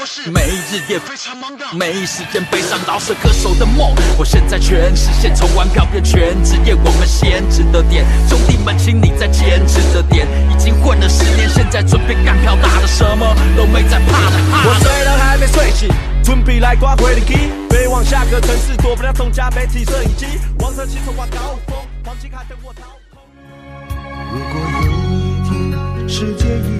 模式，每日也非常忙的，没时间悲伤饶舌歌手的梦。我现在全实现，从玩票变全职业，我们先值得点，兄弟们，请你再坚持着点。已经混了十年，现在准备干票大的，什么都没在怕的。我虽然还没睡醒，准备来刮回灵机，飞往下个城市，躲不了众家媒体摄影机，王者汽车挂高峰，黄金卡等我掏空。如果有一天世界已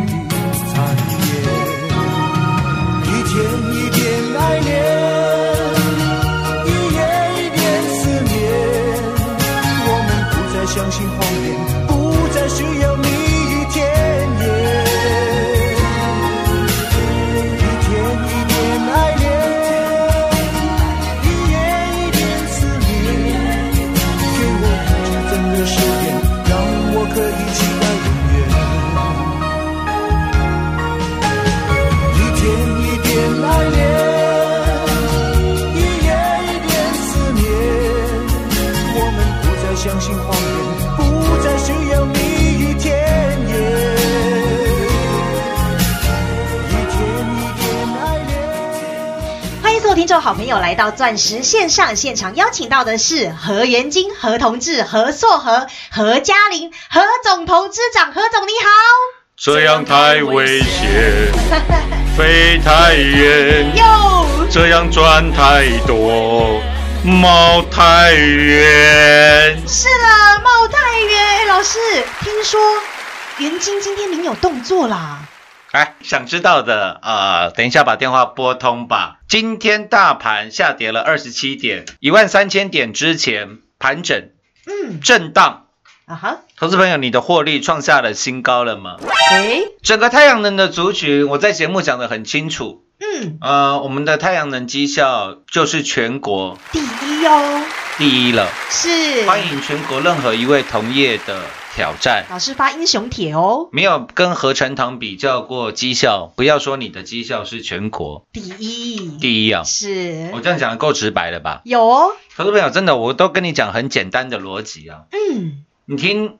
相信谎言，不再需要蜜语甜言。一天一点爱恋。欢迎所有听众好朋友来到钻石线上现场，邀请到的是何元金、何同志、何硕和、何嘉玲、何总投资长，何总你好。这样太危险，飞太远，哟，这样赚太多，冒太远。是的，茂太元老师，听说元金今天您有动作啦？哎，想知道的啊、呃等一下把电话拨通吧。今天大盘下跌了二十七点，一万三千点之前盘整嗯，震荡。啊哈，投资朋友，你的获利创下了新高了吗？诶，整个太阳能的族群，我在节目讲得很清楚。嗯，呃，我们的太阳能绩效就是全国第一哦，第一了。是，欢迎全国任何一位同业的挑战。老师发英雄帖哦，没有跟合成堂比较过绩效，不要说你的绩效是全国第一，第一啊！是我这样讲得够直白了吧？有哦，投资朋友，真的我都跟你讲很简单的逻辑啊。嗯，你听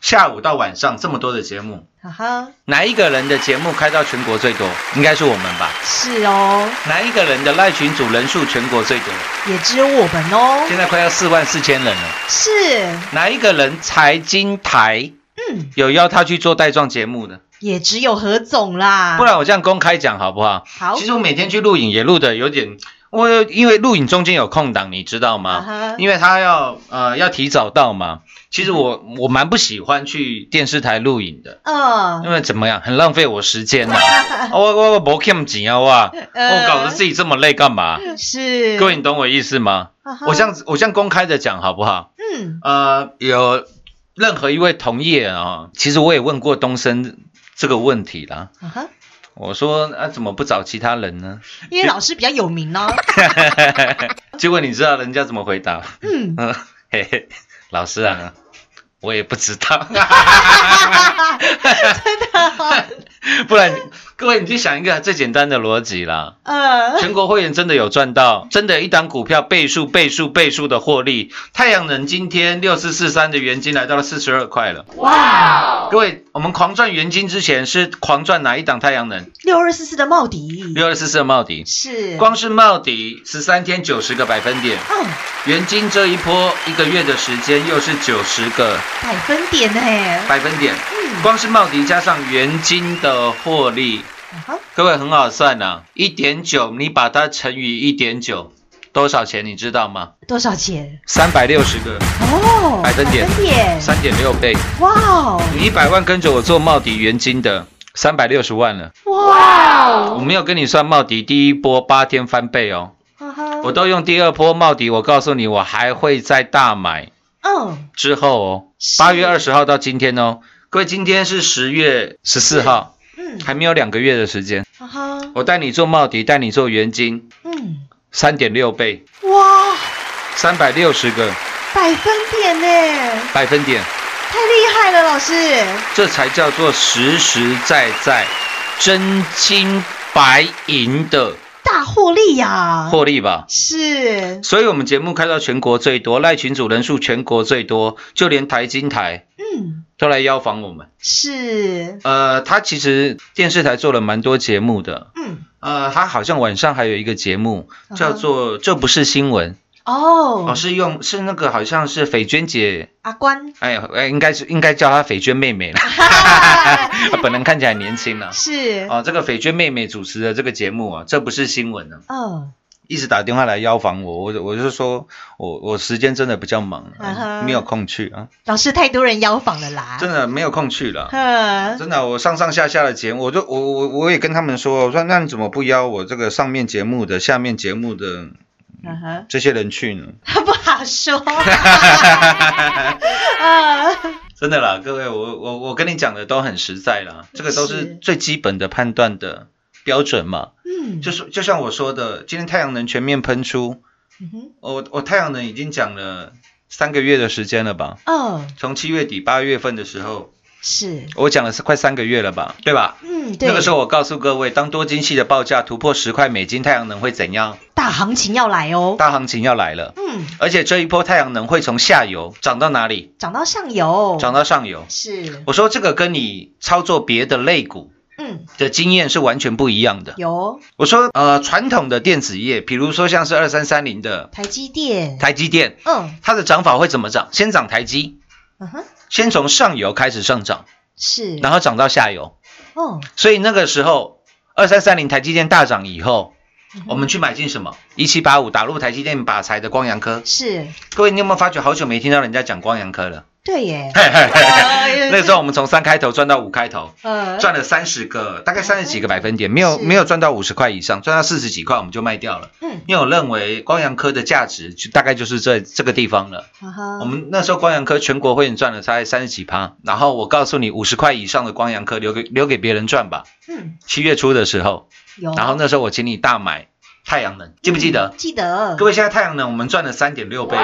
下午到晚上这么多的节目，哈哈，哪一个人的节目开到全国最多？应该是我们吧？是哦，哪一个人的赖群组人数全国最多？也只有我们哦，现在快要四万四千人了。是，哪一个人财经台嗯，有邀他去做带状节目的？也只有何总啦，不然我这样公开讲好不好？好其实我每天去录影也录的有点，我因为录影中间有空档，你知道啊吗？哈因为他要呃要提早到嘛。其实我我蛮不喜欢去电视台录影的，嗯因为怎么样，很浪费我时间呐、啊。我我我不欠钱啊哇！呃我搞得自己这么累干嘛？是，各位，你懂我意思吗？我这样子我这样公开的讲好不好？嗯，呃，有任何一位同业啊，其实我也问过东升这个问题啦。我说啊，怎么不找其他人呢？因为老师比较有名呢，结果你知道人家怎么回答？嗯，嗯，嘿嘿，老师啊，我也不知道，真的哦，不然各位你去想一个最简单的逻辑啦。呃，全国会员真的有赚到，真的，一档股票倍数、倍数、倍数的获利。太阳能今天六四四三的原金来到了四十二块了。哇，各位，我们狂赚原金之前是狂赚哪一档太阳能？六二四四的茂迪六二四四的茂迪，是光是茂迪十三天九十个百分点，嗯元金这一波一个月的时间又是九十个百分点呢，百分点，嗯，光是茂迪加上原金的获利，各位很好算呐、一点九你把它乘以一点九，多少钱你知道吗？多少钱？三百六十个，哦，百分点。三点六倍。哇哦，你一百万跟着我做茂迪元金的，三百六十万了。哇哦，我没有跟你算茂迪第一波八天翻倍哦，我都用第二波茂迪。我告诉你，我还会再大买。嗯，之后哦，八月二十号到今天哦，各位今天是十月十四号，嗯，还没有两个月的时间，我带你做茂迪，带你做元金，嗯，三点六倍，哇，三百六十个。百分点呢，百分点，太厉害了，老师，这才叫做实实在在、真金白银的大获利呀，获利吧。是，所以，我们节目开到全国最多，赖群主人数全国最多，就连台金台嗯，都来邀访我们。是，呃，他其实电视台做了蛮多节目的，嗯，呃，他好像晚上还有一个节目叫做《这不是新闻》，哦。哦，，是用是那个好像是斐娟姐，阿关。哎呀，哎，应该是应该叫她斐娟妹妹了，本人看起来年轻了。是，哦，这个斐娟妹妹主持的这个节目啊，这不是新闻呢、嗯，一直打电话来邀访我，我我就说我我时间真的比较忙，没有空去啊，老师太多人邀访了啦，真的没有空去了。嗯，真的，我上上下下的节目，我就我我我也跟他们说，我说那你怎么不邀我这个上面节目的、下面节目的嗯哼，这些人去呢？不好说，啊，真的啦，各位，我我我跟你讲的都很实在啦，这个都是是最基本的判断的标准嘛。嗯，就是就像我说的，今天太阳能全面喷出，嗯哼，我我太阳能已经讲了三个月的时间了吧？嗯，从七月底八月份的时候，是，我讲了是快三个月了吧？对吧？嗯，对，那个时候我告诉各位，当多晶系的报价突破十块美金，太阳能会怎样？大行情要来哦，大行情要来了。嗯，而且这一波太阳能会从下游涨到哪里？涨到上游，涨到上游。是，我说这个跟你操作别的类股嗯，的经验是完全不一样的。有我说呃，传统的电子业，比如说像是二三三零的台积电，台积电，嗯它的涨法会怎么涨？先涨台积，嗯哼，先从上游开始上涨，是，然后涨到下游。哦，所以那个时候二三三零台积电大涨以后，嗯我们去买进什么？一七八五打入台积电把财的光阳科。是，各位，你有没有发觉好久没听到人家讲光阳科了？对耶，那时候我们从三开头赚到五开头，呃，赚了三十个，大概三十几个百分点，没有是没有赚到五十块以上，赚到四十几块我们就卖掉了。嗯，因为我认为光阳科的价值就大概就是这这个地方了。我们那时候光阳科全国会员赚了大概三十几趴，然后我告诉你，五十块以上的光阳科留给留给别人赚吧。嗯，七月初的时候，有，然后那时候我请你大买太阳能，记不记得？嗯记得，各位，现在太阳能我们赚了三点六倍，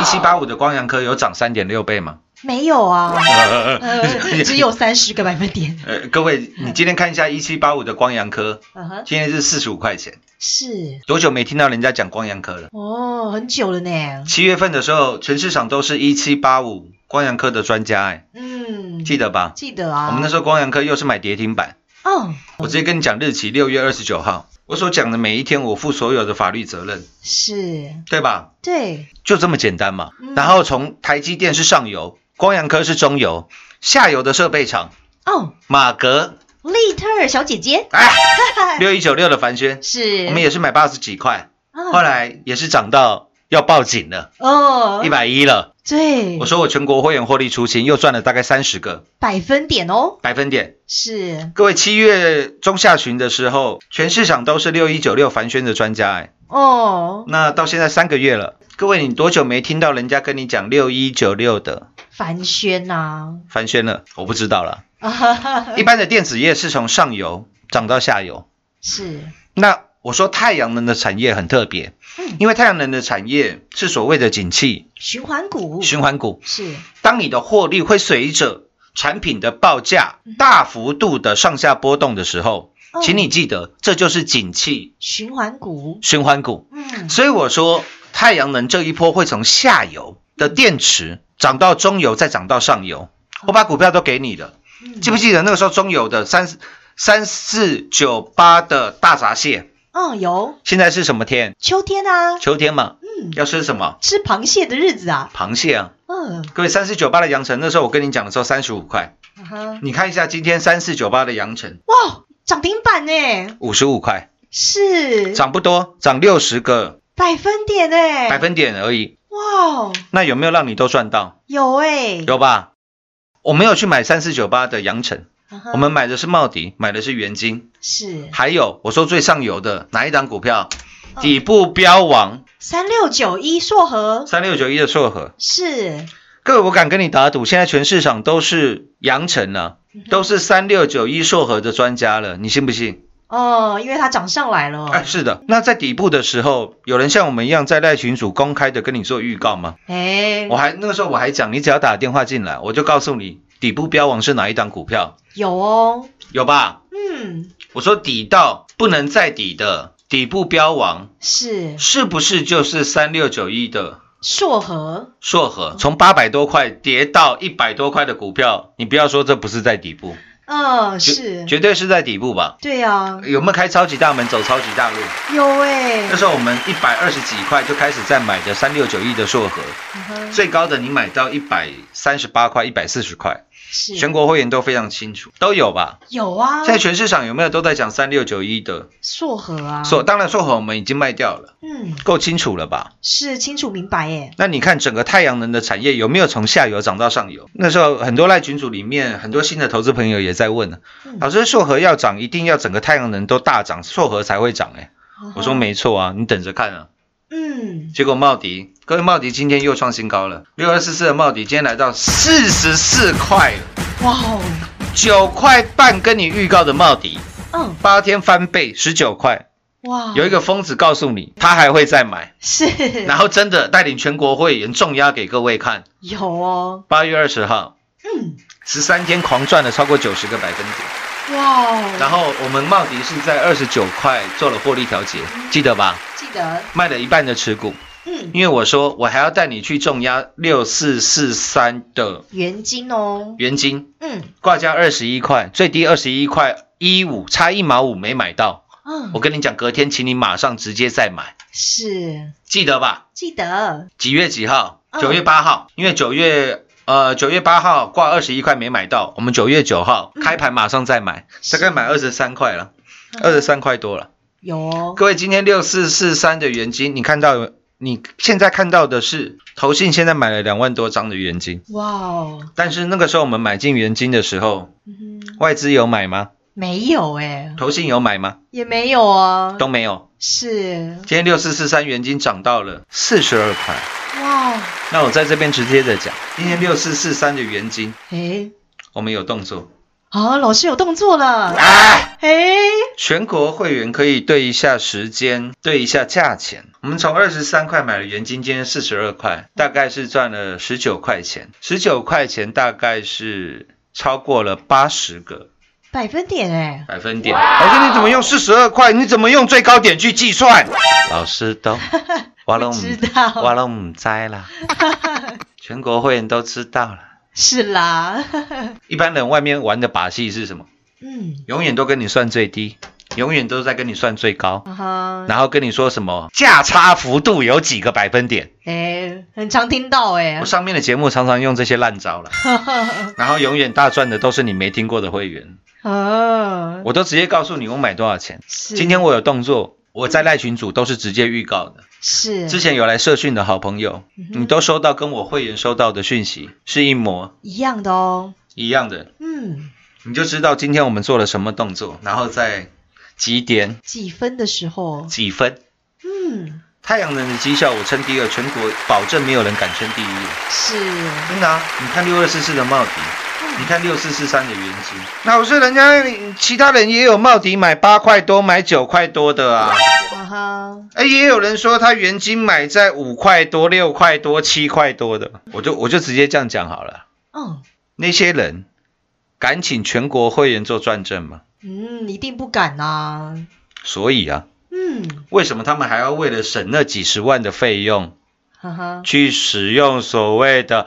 一七八五的光阳科有涨三点六倍吗？没有啊，呃，呃只有三十个百分点，呃，各位，你今天看一下一七八五的光阳科，嗯，今天是四十五块钱，是，多久没听到人家讲光阳科了？哦，很久了呢，七月份的时候，全市场都是一七八五光阳科的专家，哎，嗯，记得吧？记得啊，我们那时候光阳科又是买跌停板，哦，我直接跟你讲日期，六月二十九号，我所讲的每一天我负所有的法律责任，是，对吧？对，就这么简单嘛。嗯。然后从台积电是上游，光阳科是中游，下游的设备厂哦，马格，利特尔小姐姐。哎，六一九六的凡轩，是，我们也是买八十几块，哦。后来也是涨到要报警了，哦。一，百一了。对，我说我全国会员获利出清，又赚了大概三十个。百分点哦，百分点。是，各位，七月中下旬的时候，全市场都是六一九六凡轩的专家，哎，哦，那到现在三个月了，各位，你多久没听到人家跟你讲六一九六的凡轩呐，凡轩了？我不知道了。一般的电子业是从上游涨到下游，是，那我说太阳能的产业很特别，嗯。因为太阳能的产业是所谓的景气循环股。循环股，是。当你的获利会随着产品的报价大幅度的上下波动的时候，哦。请你记得，这就是景气。循环股，循环股。嗯，所以我说，太阳能这一波会从下游的电池涨到中游，再涨到上游。我把股票都给你了，嗯记不记得那个时候中游的三三四九八的大闸蟹，嗯，有现在是什么天？秋天啊，秋天嘛，嗯，要吃什么？吃螃蟹的日子啊，螃蟹啊！嗯，各位三四九八的阳城，那时候我跟你讲的时候三十五块，嗯哼你看一下今天三四九八的阳城哇，涨停板呢，五十五块，是涨不多，涨六十个百分点哎，百分点而已。哇，那有没有让你都赚到？有哎，有吧？我没有去买三四九八的阳城，我们买的是茂迪，买的是元金，是。还有我说最上游的哪一档股票？嗯。底部标王。三六九一硕和。三六九一的硕和，是。各位我敢跟你打赌，现在全市场都是阳城了、嗯都是三六九一硕和的专家了，你信不信？哦，因为它涨上来了，哎，是的。那在底部的时候，有人像我们一样在赖群组公开的跟你做预告吗？哎我，还那个时候我还讲，你只要打电话进来，我就告诉你底部标王是哪一档股票，有哦，有吧？嗯，我说底到不能再底的底部标王，是是不是就是三六九一的硕和，硕和？从八百多块跌到一百多块的股票，你不要说这不是在底部，嗯，是，绝对是在底部吧？对啊，有没有开超级大门走超级大路？有哎那，时候我们一百二十几块就开始在买的三六九亿的硕和，嗯最高的你买到一百三十八块、一百四十块，是全国会员都非常清楚，都有吧？有啊，现在全市场有没有都在讲三六九一的？硕和啊，硕？当然硕和我们已经卖掉了，嗯，够清楚了吧？是清楚明白耶，那你看整个太阳能的产业有没有从下游涨到上游？那时候很多赖群组里面很多新的投资朋友也在问呢，嗯。老师硕和要涨，一定要整个太阳能都大涨，硕和才会涨哎、我说，没错啊，你等着看啊。嗯，结果茂迪，各位茂迪今天又创新高了，六二四四的茂迪今天来到四十四块了，哇哦，九块半跟你预告的茂迪，嗯，八天翻倍十九块，哇，有一个疯子告诉你他还会再买，是，然后真的带领全国会员重压给各位看，有哦，八月二十号嗯，十三天狂赚了超过九十个百分点，哇哦，然后我们茂迪是在二十九块做了获利调节，记得吧？记得，卖了一半的持股，嗯，因为我说我还要带你去重压六四四三的原金哦，原金，嗯。挂价二十一块，最低二十一块一五，差一毛五没买到。嗯，我跟你讲，隔天请你马上直接再买，是。记得吧？记得，几月几号？嗯。九月八号，因为九月呃九月八号挂二十一块没买到，我们九月九号嗯开盘马上再买，大概买二十三块了，二十三块多了。有哦，各位，今天六四四三的原金，你看到你现在看到的是投信现在买了两万多张的原金，哇哦，但是那个时候我们买进原金的时候，嗯，外资有买吗？没有哎，投信有买吗？也没有啊，都没有。是，今天六四四三元金涨到了四十二块，哇。哦，那我在这边直接的讲，今天六四四三的元金，哎，我们有动作，好，老师有动作了，哎，哎，全国会员可以对一下时间，对一下价钱。我们从二十三块买了元金，今天四十二块，大概是赚了十九块钱，十九块钱大概是超过了八十个百分点哎，百分点。老师，你怎么用四十二块？你怎么用最高点去计算？老师都，我都不唔知道我都唔知啦。全国会员都知道了。是啦，一般人外面玩的把戏是什么？嗯，永远都跟你算最低，永远都在跟你算最高，然后跟你说什么价差幅度有几个百分点。哎，很常听到哎我，上面的节目常常用这些烂招了，然后永远大赚的都是你没听过的会员。啊，我都直接告诉你我买多少钱。是今天我有动作，我在赖群组都是直接预告的。是之前有来社训的好朋友，嗯你都收到跟我会员收到的讯息是一模一样的哦，一样的，嗯，你就知道今天我们做了什么动作，然后在几点几分的时候，几分。嗯，太阳能的绩效我称第二，全国保证没有人敢称第一。是，真的啊，你看六二四四的茂迪，你看六四四三的原金，老师人家其他人也有茂迪买八块多，买九块多的啊。哈，哎，也有人说他原金买在五块多、六块多、七块多的，我就我就直接这样讲好了。嗯那些人敢请全国会员做转正吗？嗯，一定不敢呐、所以啊，嗯，为什么他们还要为了省那几十万的费用，哈哈，去使用所谓的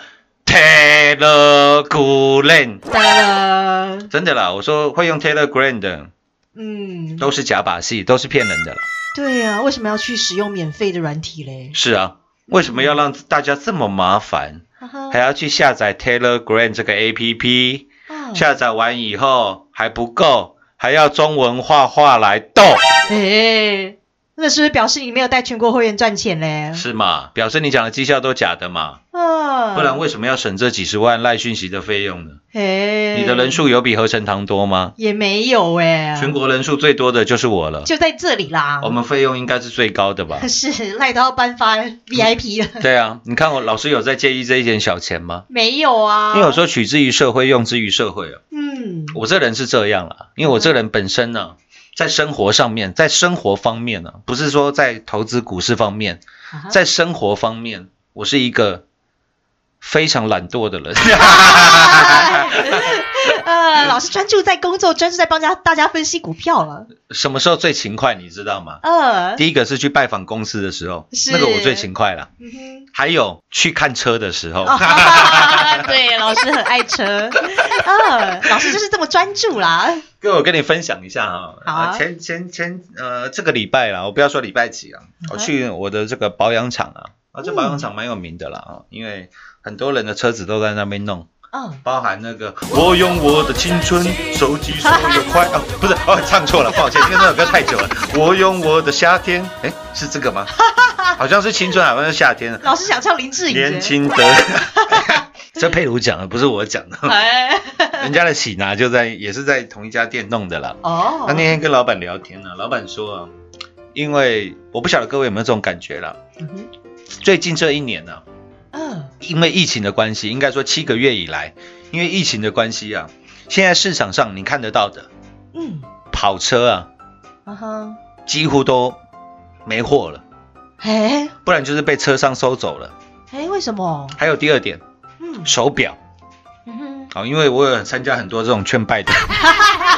Telegram？哒了，真的啦，我说会用 Telegram 的嗯，都是假把戏，都是骗人的啦。对呀、为什么要去使用免费的软体嘞？是啊，为什么要让大家这么麻烦，还要去下载 Telegram 这个 APP？啊下载完以后还不够，还要中文画画来逗，哎，那是不是表示你没有带全国会员赚钱嘞？是嘛？表示你讲的绩效都假的嘛？啊，不然为什么要省这几十万赖讯息的费用呢？哎，你的人数有比合成堂多吗？也没有哎，全国人数最多的就是我了，就在这里啦。我们费用应该是最高的吧？是赖到颁发 VIP 了，对啊，你看我老师有在介意这一点小钱吗？没有啊？因为我说取之于社会，用之于社会啊。嗯，我这人是这样啦，因为我这人本身呢、在生活上面，在生活方面呢、不是说在投资股市方面，啊在生活方面，我是一个非常懒惰的人。呃，老师专注在工作，专注在帮家大家分析股票了。什么时候最勤快，你知道吗？呃，第一个是去拜访公司的时候，那个我最勤快了。嗯哼还有去看车的时候，啊对，老师很爱车，呃，老师就是这么专注啦。哥，我跟你分享一下啊呃前前前呃这个礼拜啦，我不要说礼拜几啊，嗯我去我的这个保养厂啊，啊这保养厂蛮有名的啦啊，因为很多人的车子都在那边弄。嗯，包含那个我用我的青春，收集所有快哦，不是哦，唱错了，抱歉，因为那首歌太久了。我用我的夏天，哎，是这个吗？好像是青春，好像是夏天。老师想唱林志颖，年，轻的，这佩如讲的，不是我讲的。哎，人家的喜拿就在，也是在同一家店弄的啦。哦他，那天跟老板聊天呢、老板说啊，因为我不晓得各位有没有这种感觉啦，嗯哼最近这一年呢、嗯，因为疫情的关系，应该说七个月以来，因为疫情的关系啊，现在市场上你看得到的嗯，跑车啊，啊哈，几乎都没货了，哎，不然就是被车商收走了。哎，为什么？还有第二点，嗯。手表。嗯哼，啊、因为我有参加很多这种劝败的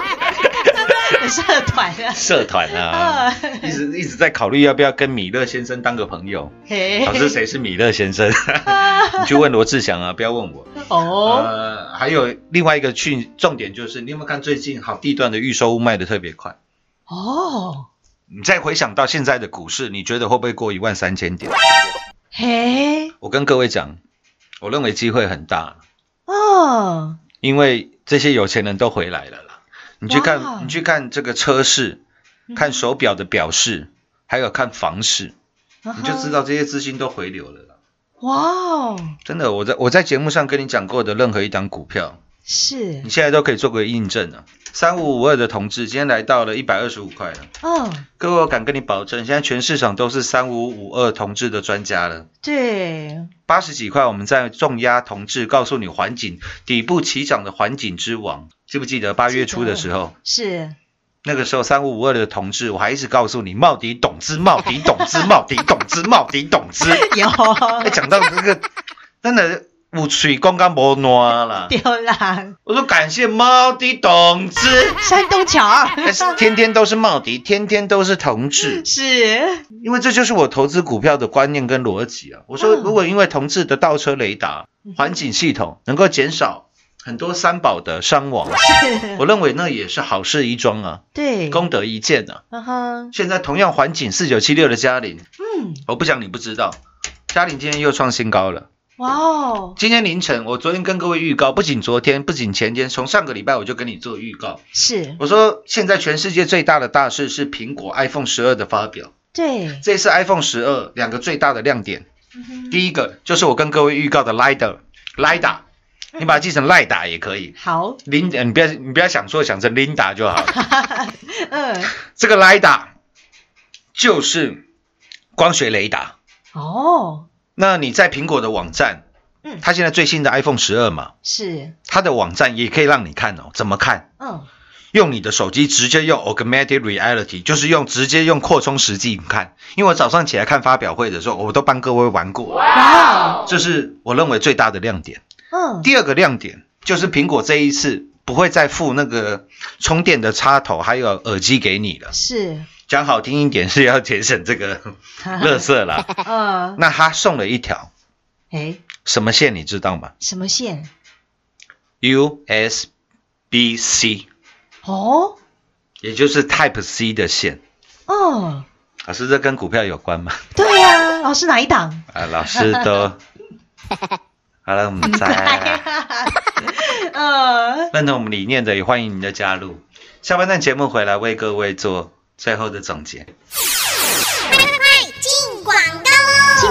社团啊，社团啊，一直一直在考虑要不要跟米勒先生当个朋友。嘿老师谁是米勒先生？你去问罗志祥啊，不要问我。哦，呃，还有另外一个去重点就是，你有没有看最近好地段的预售物卖的特别快？哦，你再回想到现在的股市，你觉得会不会过一万三千点？嘿，我跟各位讲，我认为机会很大，哦，因为这些有钱人都回来了啦。你去看，你去看这个车市，嗯看手表的表示，还有看房市，你你就知道这些资金都回流了啦。哇哦，真的，我在我在节目上跟你讲过的任何一档股票，是你，现在都可以做个印证啊。三五五二的同志今天来到了一百二十五块了，嗯，各位我敢跟你保证，现在全市场都是三五五二同志的专家了。对，八十几块，我们在重压同志，告诉你环境底部起涨的环境之王，记不记得八月初的时候？是，那个时候三五五二的同志，我还一直告诉你茂迪董资，茂迪董资，茂迪董资，茂迪董资。有，哎，讲到这个，真的有水刚刚无烂啦。丢啦，我说感谢茂迪董资，山东桥。天天都是茂迪，天天都是同志，是，因为这就是我投资股票的观念跟逻辑啊。我说，嗯。如果因为同志的倒车雷达、环境系统能够减少很多三宝的伤亡，我认为那也是好事一桩啊，对，功德一件啊。嗯哼，现在同样环境四九七六的嘉玲，嗯，我不讲你不知道，嘉玲今天又创新高了。哇哦，今天凌晨，我昨天跟各位预告，不仅昨天，不仅前天，从上个礼拜我就跟你做预告。是，我说，现在全世界最大的大事是苹果 iPhone 十二的发表。对，这次 iPhone 十二两个最大的亮点，嗯第一个就是我跟各位预告的 LiDAR，LiDAR，你把它记成 LiDAR 也可以。好，琳，呃你不要你不要想说想成 Linda 就好了。嗯，这个 LiDAR 就是光学雷达。哦，那你在苹果的网站，嗯它现在最新的 iPhone 十二嘛，是，它的网站也可以让你看哦。怎么看？嗯，用你的手机直接用 Augmented Reality，就是用直接用扩充实境看。因为我早上起来看发表会的时候，我都帮各位玩过，哇，这是我认为最大的亮点。嗯，第二个亮点就是苹果这一次不会再附那个充电的插头还有耳机给你了。是，讲好听一点是要节省这个 垃圾啦。嗯，那他送了一条哎，什么线你知道吗什么线？？USB C，哦，也就是 Type C 的线。哦，老师，这跟股票有关吗？对呀、老师哪一档？啊，老师都 好了，我们在呃，认同我们理念的，也欢迎您的加入。下半段节目回来为各位做最后的总结。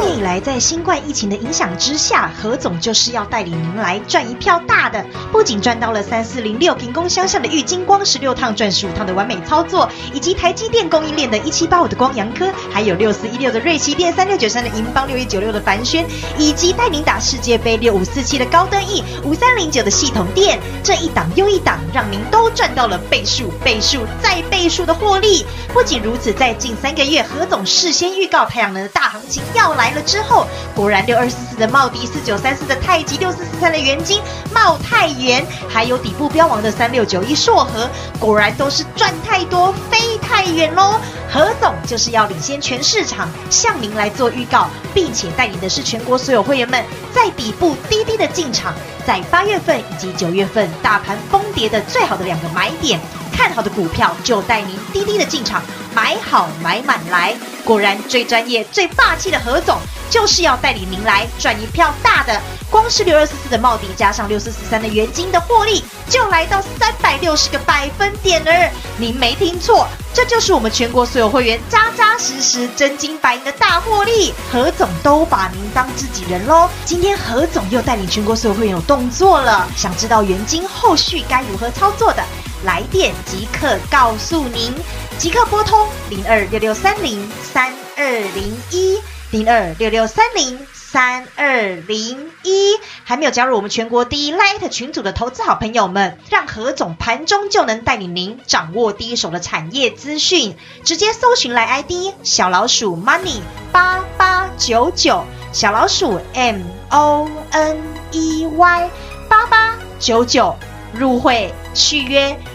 喽！今年以来，在新冠疫情的影响之下，何总就是要带领您来赚一票大的。不仅赚到了三四零六平空相向的玉金光十六趟赚十五趟的完美操作，以及台积电供应链的一七八五的光阳科，还有六四一六的瑞奇电、三六九三的银邦、六一九六的凡轩，以及带您打世界杯六五四七的高登 E、五三零九的系统电，这一档又一档，让您都赚到了倍数、倍数再倍数的获利。不仅如此，在近三个月，何总事先预告太阳能的大行情要来了之后，果然六二四四的茂迪、四九三四的太极、六四四三的元金、茂太元，还有底部标王的三六九一硕和，果然都是赚太多飞太远喽。何总就是要领先全市场，向您来做预告，并且带领的是全国所有会员们在底部低低的进场，在八月份以及九月份大盘崩跌的最好的两个买点。看好的股票就带您滴滴的进场，买好买满来。果然最专业、最霸气的何总，就是要带领您来赚一票大的。光是六二四四的茂迪加上六四四三的元金的获利，就来到三百六十个百分点儿。您没听错，这就是我们全国所有会员扎扎实实、真金白银的大获利。何总都把您当自己人喽。今天何总又带领全国所有会员有动作了，想知道元金后续该如何操作的？来电即刻告诉您，即刻拨通零二六六三零三二零一零二六六三零三二零一。还没有加入我们全国第一 Light 群组的投资好朋友们，让何总盘中就能带领您掌握第一手的产业资讯，直接搜寻来 ID 小老鼠 Money 八八九九，小老鼠 M O N E Y 八八九九。入会续约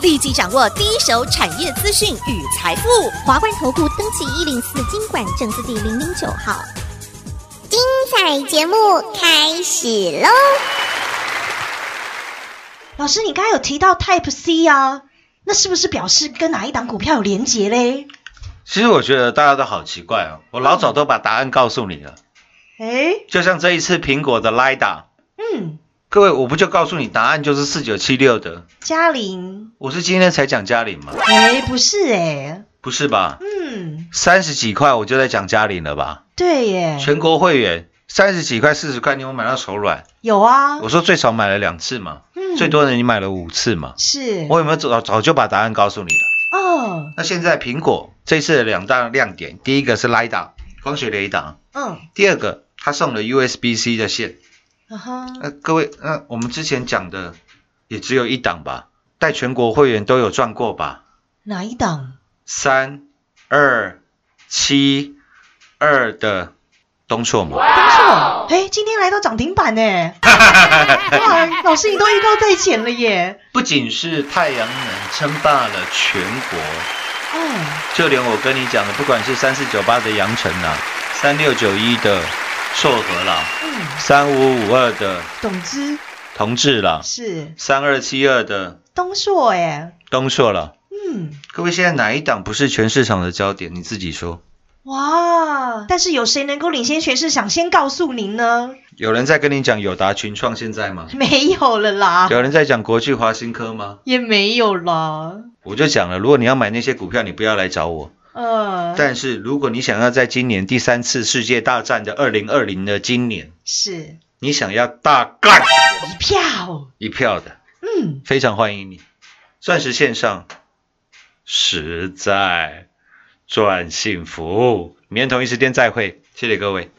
立即掌握第一手产业资讯与财富。华冠投顾登记一零四经管证字第零零九号。精彩节目开始喽！老师，你刚才有提到 Type C 啊，那是不是表示跟哪一档股票有连结嘞？其实我觉得大家都好奇怪哦，我老早都把答案告诉你了。哎，就像这一次苹果的 LiDAR，嗯，各位我不就告诉你答案就是四九七六的？嘉玲，我是今天才讲嘉玲吗？哎，不是哎，不是吧？嗯，三十几块我就在讲嘉玲了吧？对耶，全国会员三十几块、四十块，你有买到手软？有啊，我说最少买了两次嘛，嗯最多的你买了五次嘛。是我有没有早早就把答案告诉你了？哦，那现在苹果这次的两大亮点，第一个是 LiDAR 光学雷达，嗯，第二个它送了 USB-C 的线。啊哈，呃，各位，那、我们之前讲的也只有一档吧？带全国会员都有赚过吧？哪一档？三二七二的东硕嘛，东硕，哎，今天来到涨停板呢，哇，老师你都预告在前了耶，不仅是太阳能称霸了全国，哦，就连我跟你讲的，不管是三四九八的阳城啊，三六九一的硕和啦，嗯，三五五二的董之同志啦，是三二七二的东硕哎，东硕啦。嗯，各位，现在哪一档不是全市场的焦点？你自己说。哇，但是有谁能够领先全市场？先告诉您呢？有人在跟你讲友达群创现在吗？没有了啦，有人在讲国际华新科吗？也没有啦，我就讲了，如果你要买那些股票，你不要来找我。呃，但是如果你想要在今年第三次世界大战的二零二零的今年，是你想要大干一票，一票的，嗯，非常欢迎你。钻石线上实在赚幸福。明天同一时间再会，谢谢各位。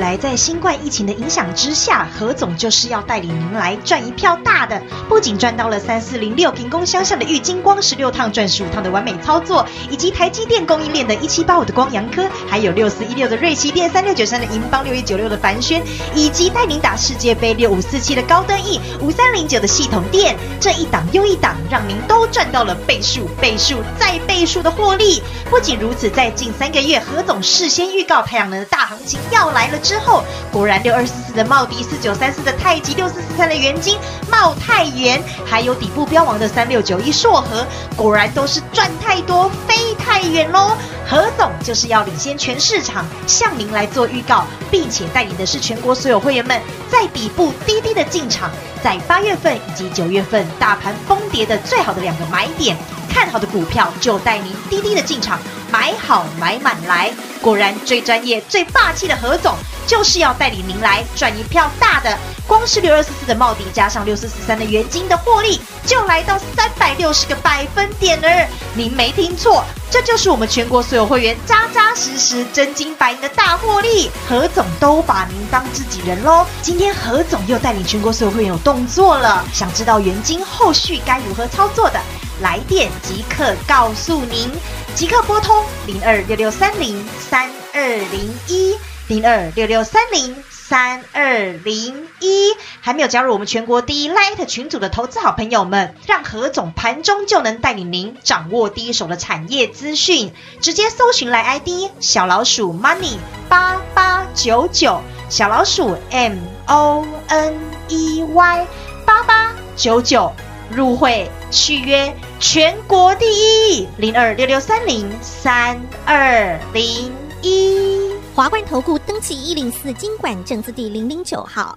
来，在新冠疫情的影响之下，何总就是要带领您来赚一票大的。不仅赚到了三四零六平空相向的玉金光十六趟赚十五趟的完美操作，以及台积电供应链的一七八五的光阳科，还有六四一六的瑞奇电、三六九三的银邦、六一九六的凡轩，以及带您打世界杯六五四七的高登 E、五三零九的系统店，这一档又一档，让您都赚到了倍数、倍数再倍数的获利。不仅如此，在近三个月，何总事先预告太阳能的大行情要来了之后，果然六二四四的茂迪、四九三四的太极、六四四三的元金、茂太元，还有底部标王的三六九一硕和，果然都是赚太多飞太远喽。何总就是要领先全市场，向您来做预告，并且带领的是全国所有会员们在底部低低的进场，在八月份以及九月份大盘崩跌的最好的两个买点。看好的股票就带您低低的进场，买好买满来。果然最专业、最霸气的何总，就是要带领您来赚一票大的。光是六二四四的帽底加上六四四三的元金的获利，就来到三百六十个百分点儿。您没听错，这就是我们全国所有会员扎扎实实、真金白银的大获利。何总都把您当自己人喽。今天何总又带领全国所有会员有动作了，想知道元金后续该如何操作的？来电即刻告诉您，即刻拨通零二六六三零三二零一零二六六三零三二零一。还没有加入我们全国第一 Light 群组的投资好朋友们，让何总盘中就能带领您掌握第一手的产业资讯，直接搜寻来 ID 小老鼠 Money 八八九九，小老鼠 M O N E Y 八八九九。入会续约全国第一零二六六三零三二零一。华冠投顾登记一零四经管证字第零零九号。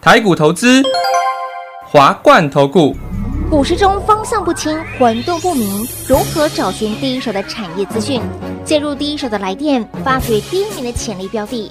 台股投资，华冠投顾。股市中方向不清、混沌不明，如何找寻第一手的产业资讯？介入第一手的来电，发掘第一名的潜力标的，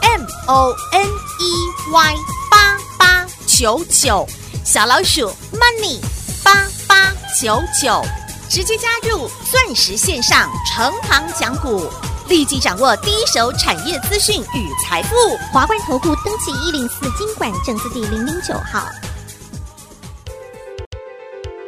M O N E Y 八八九九，小老鼠 Money 八八九九，直接加入钻石线上成行讲股，立即掌握第一手产业资讯与财富。华冠投顾登记一零四经管证字第零零九号。